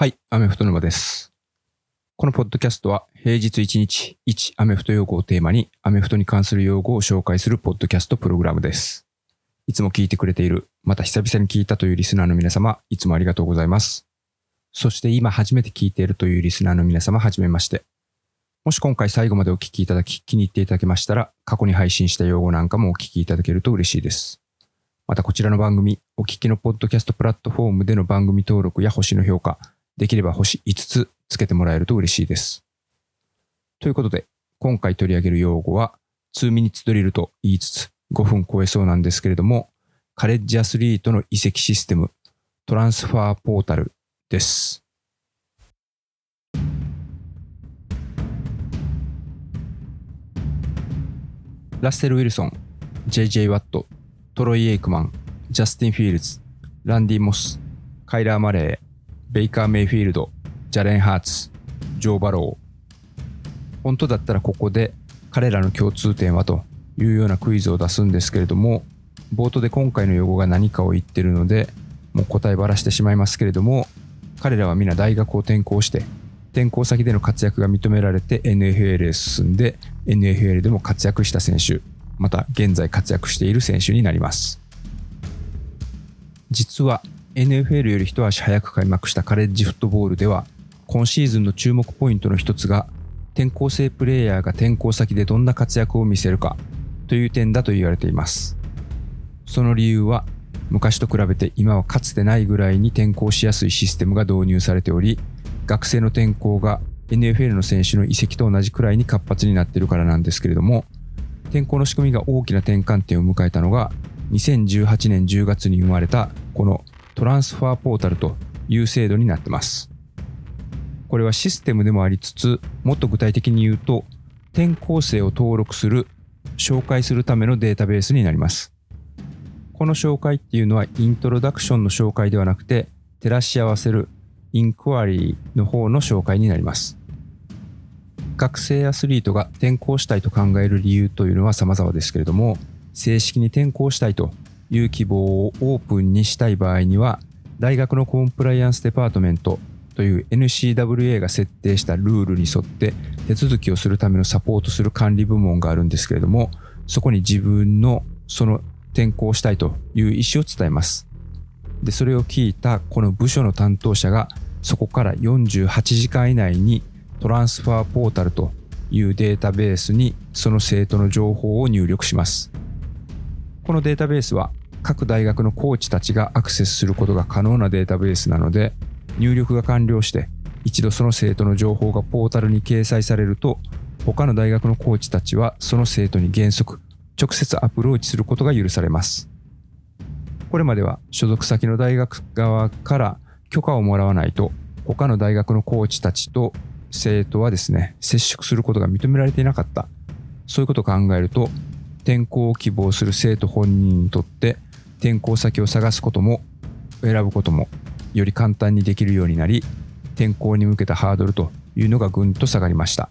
はい、アメフト沼です。このポッドキャストは平日1日1アメフト用語をテーマにアメフトに関する用語を紹介するポッドキャストプログラムです。いつも聞いてくれている、また久々に聞いたというリスナーの皆様、いつもありがとうございます。そして今初めて聞いているというリスナーの皆様、はじめまして。もし今回最後までお聞きいただき気に入っていただけましたら、過去に配信した用語なんかもお聞きいただけると嬉しいです。またこちらの番組、お聞きのポッドキャストプラットフォームでの番組登録や星の評価、できれば星5つつけてもらえると嬉しいです。ということで、今回取り上げる用語は、2ミニッツドリルと言いつつ5分超えそうなんですけれども、カレッジアスリートの移籍システム、トランスファーポータルです。ラッセル・ウィルソン、J.J. ワット、トロイ・エイクマン、ジャスティン・フィールズ、ランディ・モス、カイラー・マレー、ベイカー・メイフィールド、ジャレン・ハーツ、ジョー・バロー。本当だったらここで彼らの共通点はというようなクイズを出すんですけれども、冒頭で今回の用語が何かを言ってるので、もう答えばらしてしまいますけれども、彼らは皆大学を転校して、転校先での活躍が認められて NFL へ進んで、NFL でも活躍した選手、また現在活躍している選手になります。実は NFL より一足早く開幕したカレッジフットボールでは、今シーズンの注目ポイントの一つが、転校生プレイヤーが転校先でどんな活躍を見せるかという点だと言われています。その理由は、昔と比べて今はかつてないぐらいに転校しやすいシステムが導入されており、学生の転校が NFL の選手の移籍と同じくらいに活発になっているからなんですけれども、転校の仕組みが大きな転換点を迎えたのが、2018年10月に生まれたこのトランスファーポータルという制度になってます。これはシステムでもありつつ、もっと具体的に言うと、転校生を登録する、紹介するためのデータベースになります。この紹介っていうのはイントロダクションの紹介ではなくて、照らし合わせるインクワリーの方の紹介になります。学生アスリートが転校したいと考える理由というのは様々ですけれども、正式に転校したいという希望をオープンにしたい場合には、大学のコンプライアンスデパートメントという NCWA が設定したルールに沿って手続きをするためのサポートする管理部門があるんですけれども、そこに自分のその転校したいという意思を伝えます。で、それを聞いたこの部署の担当者がそこから48時間以内にトランスファーポータルというデータベースにその生徒の情報を入力します。このデータベースは各大学のコーチたちがアクセスすることが可能なデータベースなので、入力が完了して一度その生徒の情報がポータルに掲載されると、他の大学のコーチたちはその生徒に原則直接アプローチすることが許されます。これまでは所属先の大学側から許可をもらわないと他の大学のコーチたちと生徒はですね、接触することが認められていなかった。そういうことを考えると、転校を希望する生徒本人にとって転校先を探すことも選ぶこともより簡単にできるようになり、転校に向けたハードルというのがぐんと下がりました。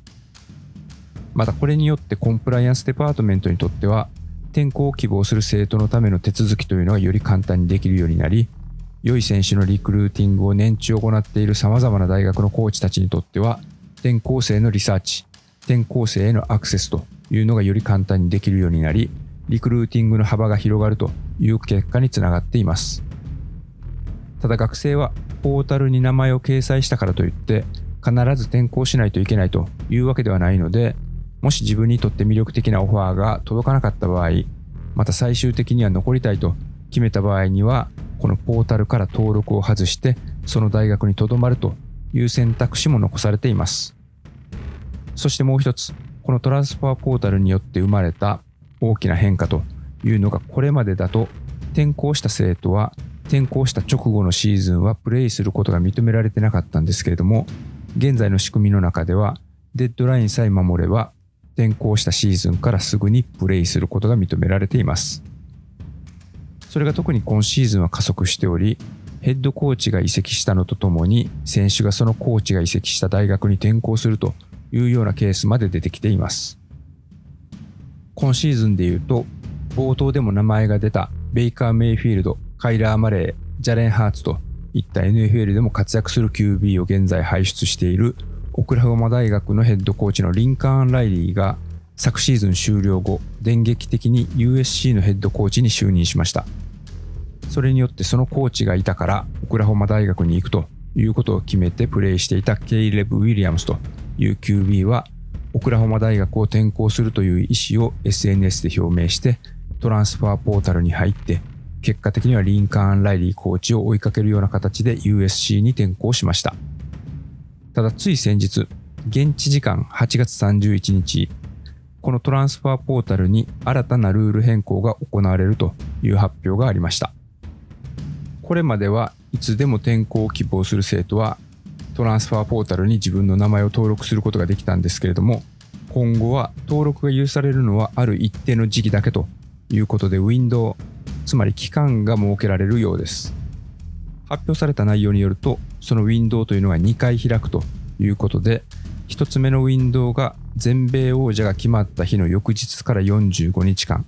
またこれによってコンプライアンスデパートメントにとっては、転校を希望する生徒のための手続きというのがより簡単にできるようになり、良い選手のリクルーティングを年中行っている様々な大学のコーチたちにとっては、転校生のリサーチ、転校生へのアクセスというのがより簡単にできるようになり、リクルーティングの幅が広がるという結果につながっています。ただ学生はポータルに名前を掲載したからといって必ず転校しないといけないというわけではないので、もし自分にとって魅力的なオファーが届かなかった場合、また最終的には残りたいと決めた場合には、このポータルから登録を外して、その大学に留まるという選択肢も残されています。そしてもう一つ、このトランスファーポータルによって生まれた大きな変化というのが、これまでだと転校した生徒は転校した直後のシーズンはプレイすることが認められてなかったんですけれども、現在の仕組みの中では、デッドラインさえ守れば、転校したシーズンからすぐにプレイすることが認められています。それが特に今シーズンは加速しており、ヘッドコーチが移籍したのとともに、選手がそのコーチが移籍した大学に転校するというようなケースまで出てきています。今シーズンで言うと、冒頭でも名前が出たベイカー・メイフィールド、カイラー・マレー、ジャレン・ハーツといった NFL でも活躍する QB を現在輩出しているオクラホマ大学のヘッドコーチのリンカーン・ライリーが昨シーズン終了後、電撃的に USC のヘッドコーチに就任しました。それによってそのコーチがいたからオクラホマ大学に行くということを決めてプレイしていたケイレブ・ウィリアムスという QB はオクラホマ大学を転校するという意思を SNS で表明してトランスファーポータルに入って結果的にはリンカーン・ライリーコーチを追いかけるような形で USC に転校しました。ただつい先日、現地時間8月31日、このトランスファーポータルに新たなルール変更が行われるという発表がありました。これまではいつでも転校を希望する生徒はトランスファーポータルに自分の名前を登録することができたんですけれども、今後は登録が許されるのはある一定の時期だけということで、ウィンドウ、つまり期間が設けられるようです。発表された内容によると、そのウィンドウというのが2回開くということで、1つ目のウィンドウが全米王者が決まった日の翌日から45日間、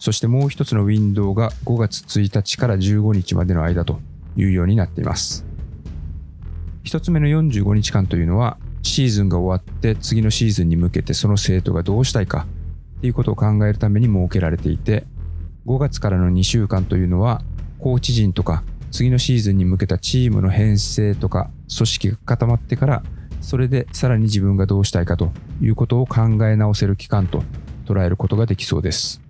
そしてもう1つのウィンドウが5月1日から15日までの間というようになっています。1つ目の45日間というのは、シーズンが終わって次のシーズンに向けてその生徒がどうしたいかっていうことを考えるために設けられていて、5月からの2週間というのは、コーチ陣とか、次のシーズンに向けたチームの編成とか、組織が固まってから、それでさらに自分がどうしたいかということを考え直せる期間と捉えることができそうです。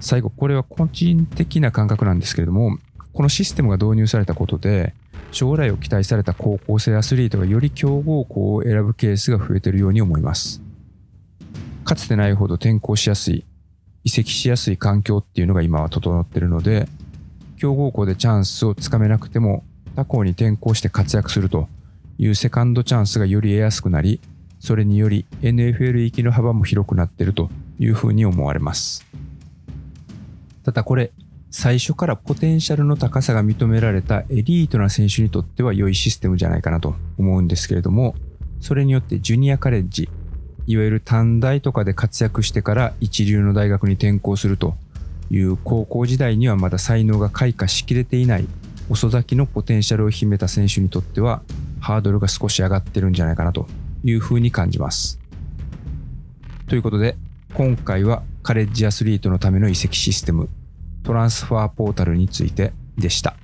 最後、これは個人的な感覚なんですけれども、このシステムが導入されたことで、将来を期待された高校生アスリートがより強豪校を選ぶケースが増えているように思います。かつてないほど転校しやすい、移籍しやすい環境っていうのが今は整っているので、強豪校でチャンスをつかめなくても他校に転校して活躍するというセカンドチャンスがより得やすくなり、それにより NFL 行きの幅も広くなっているというふうに思われます。ただこれ、最初からポテンシャルの高さが認められたエリートな選手にとっては良いシステムじゃないかなと思うんですけれども、それによってジュニアカレッジ、いわゆる短大とかで活躍してから一流の大学に転校するという高校時代にはまだ才能が開花しきれていない遅咲きのポテンシャルを秘めた選手にとってはハードルが少し上がってるんじゃないかなというふうに感じます。ということで今回はカレッジアスリートのための移籍システムトランスファーポータルについてでした。